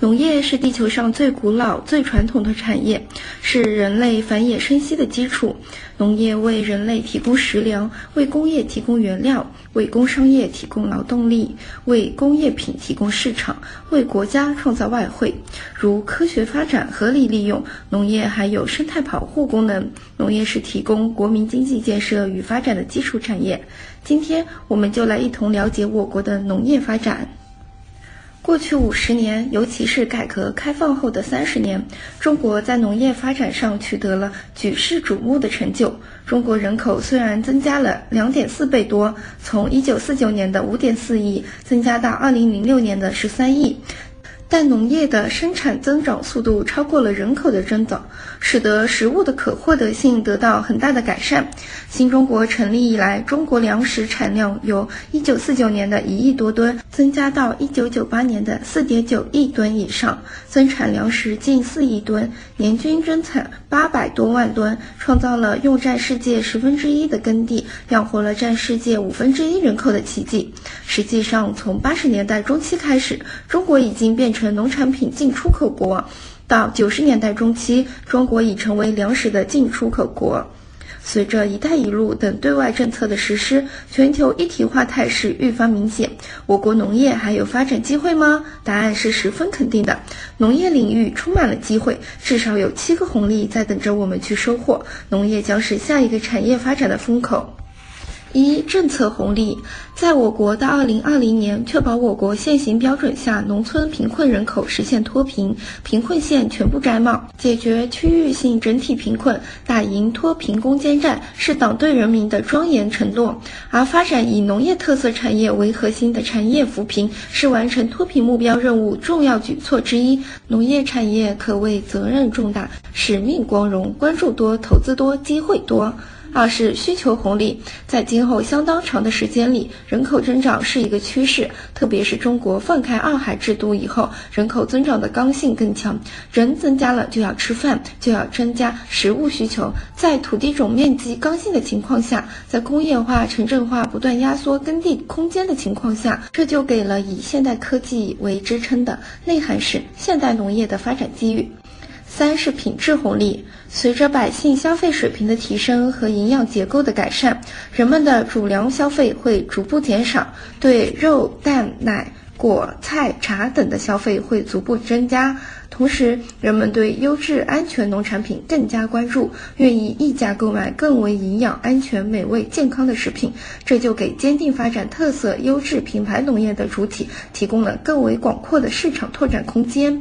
农业是地球上最古老、最传统的产业，是人类繁衍生息的基础。农业为人类提供食粮，为工业提供原料，为工商业提供劳动力，为工业品提供市场，为国家创造外汇。如科学发展、合理利用农业，还有生态保护功能。农业是提供国民经济建设与发展的基础产业。今天，我们就来一同了解我国的农业发展。过去五十年，尤其是改革开放后的三十年，中国在农业发展上取得了举世瞩目的成就。中国人口虽然增加了两点四倍多，从一九四九年的五点四亿增加到二零零六年的十三亿。但农业的生产增长速度超过了人口的增长，使得食物的可获得性得到很大的改善。新中国成立以来，中国粮食产量由1949年的一亿多吨增加到1998年的4.9亿吨以上，增产粮食近4亿吨，年均增产800多万吨，创造了用占世界十分之一的耕地，养活了占世界五分之一人口的奇迹。实际上，从80年代中期开始，中国已经变成。农产品进出口国，到九十年代中期，中国已成为粮食的进出口国。随着“一带一路”等对外政策的实施，全球一体化态势愈发明显。我国农业还有发展机会吗？答案是十分肯定的。农业领域充满了机会，至少有七个红利在等着我们去收获。农业将是下一个产业发展的风口。一政策红利，在我国到二零二零年，确保我国现行标准下农村贫困人口实现脱贫，贫困县全部摘帽，解决区域性整体贫困，打赢脱贫攻坚战，是党对人民的庄严承诺。而发展以农业特色产业为核心的产业扶贫，是完成脱贫目标任务重要举措之一。农业产业可谓责任重大，使命光荣，关注多，投资多，机会多。二是需求红利，在今后相当长的时间里，人口增长是一个趋势。特别是中国放开二孩制度以后，人口增长的刚性更强。人增加了，就要吃饭，就要增加食物需求。在土地总面积刚性的情况下，在工业化、城镇化不断压缩耕地空间的情况下，这就给了以现代科技为支撑的内涵式现代农业的发展机遇。三是品质红利，随着百姓消费水平的提升和营养结构的改善，人们的主粮消费会逐步减少，对肉、蛋、奶、果、菜、茶等的消费会逐步增加。同时，人们对优质安全农产品更加关注，愿意溢价购买更为营养、安全、美味、健康的食品，这就给坚定发展特色优质品牌农业的主体提供了更为广阔的市场拓展空间。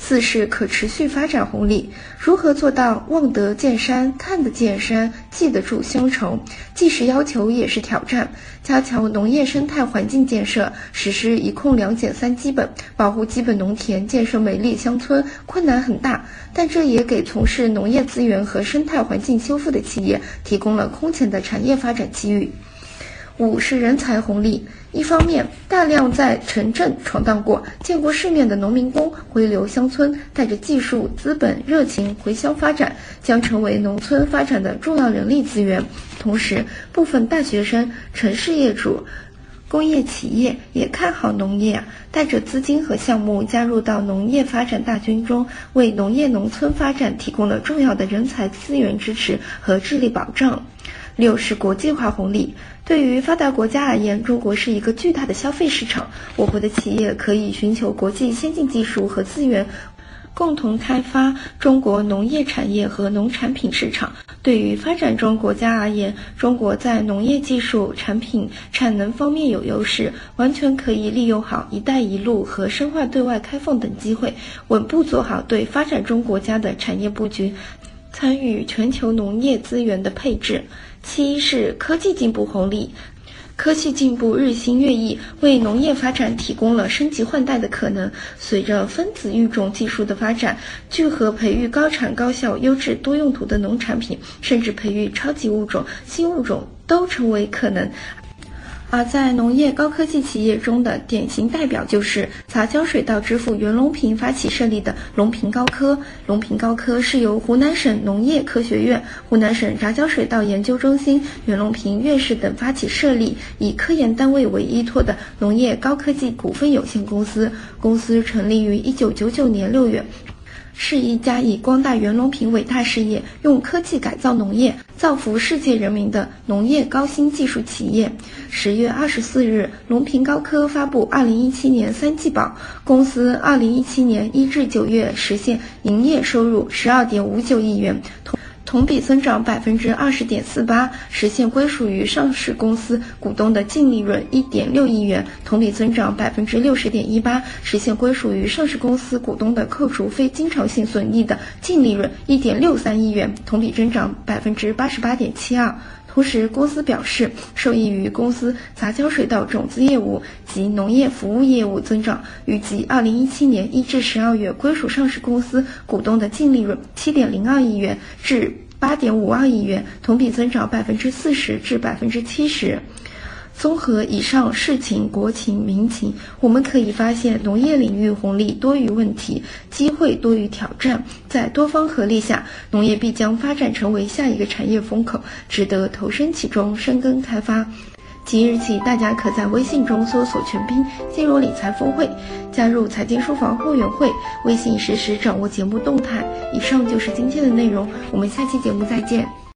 四是可持续发展红利，如何做到望得见山、看得见山、记得住乡愁？既是要求，也是挑战。加强农业生态环境建设，实施一控两减三基本，保护基本农田，建设美丽乡村，困难很大。但这也给从事农业资源和生态环境修复的企业提供了空前的产业发展机遇。五是人才红利。一方面，大量在城镇闯荡过、见过世面的农民工回流乡村，带着技术、资本、热情回乡发展，将成为农村发展的重要人力资源。同时，部分大学生、城市业主、工业企业也看好农业，带着资金和项目加入到农业发展大军中，为农业农村发展提供了重要的人才资源支持和智力保障。六是国际化红利。对于发达国家而言，中国是一个巨大的消费市场，我国的企业可以寻求国际先进技术和资源，共同开发中国农业产业和农产品市场。对于发展中国家而言，中国在农业技术、产品、产能方面有优势，完全可以利用好“一带一路”和深化对外开放等机会，稳步做好对发展中国家的产业布局。参与全球农业资源的配置。七是科技进步红利，科技进步日新月异，为农业发展提供了升级换代的可能。随着分子育种技术的发展，聚合培育高产高效、优质多用途的农产品，甚至培育超级物种、新物种都成为可能。而在农业高科技企业中的典型代表就是杂交水稻之父袁隆平发起设立的隆平高科。隆平高科是由湖南省农业科学院、湖南省杂交水稻研究中心、袁隆平院士等发起设立，以科研单位为依托的农业高科技股份有限公司。公司成立于一九九九年六月。是一家以光大袁隆平伟大事业、用科技改造农业、造福世界人民的农业高新技术企业。十月二十四日，隆平高科发布二零一七年三季报，公司二零一七年一至九月实现营业收入十二点五九亿元。同同比增长百分之二十点四八，实现归属于上市公司股东的净利润一点六亿元；同比增长百分之六十点一八，实现归属于上市公司股东的扣除非经常性损益的净利润一点六三亿元；同比增长百分之八十八点七二。同时，公司表示，受益于公司杂交水稻种子业务及农业服务业务增长，预计二零一七年一至十二月归属上市公司股东的净利润七点零二亿元至八点五二亿元，同比增长百分之四十至百分之七十。综合以上事情、国情、民情，我们可以发现，农业领域红利多于问题，机会多于挑战。在多方合力下，农业必将发展成为下一个产业风口，值得投身其中，深耕开发。即日起，大家可在微信中搜索“全拼金融理财峰会”，加入财经书房会员会，微信实时掌握节目动态。以上就是今天的内容，我们下期节目再见。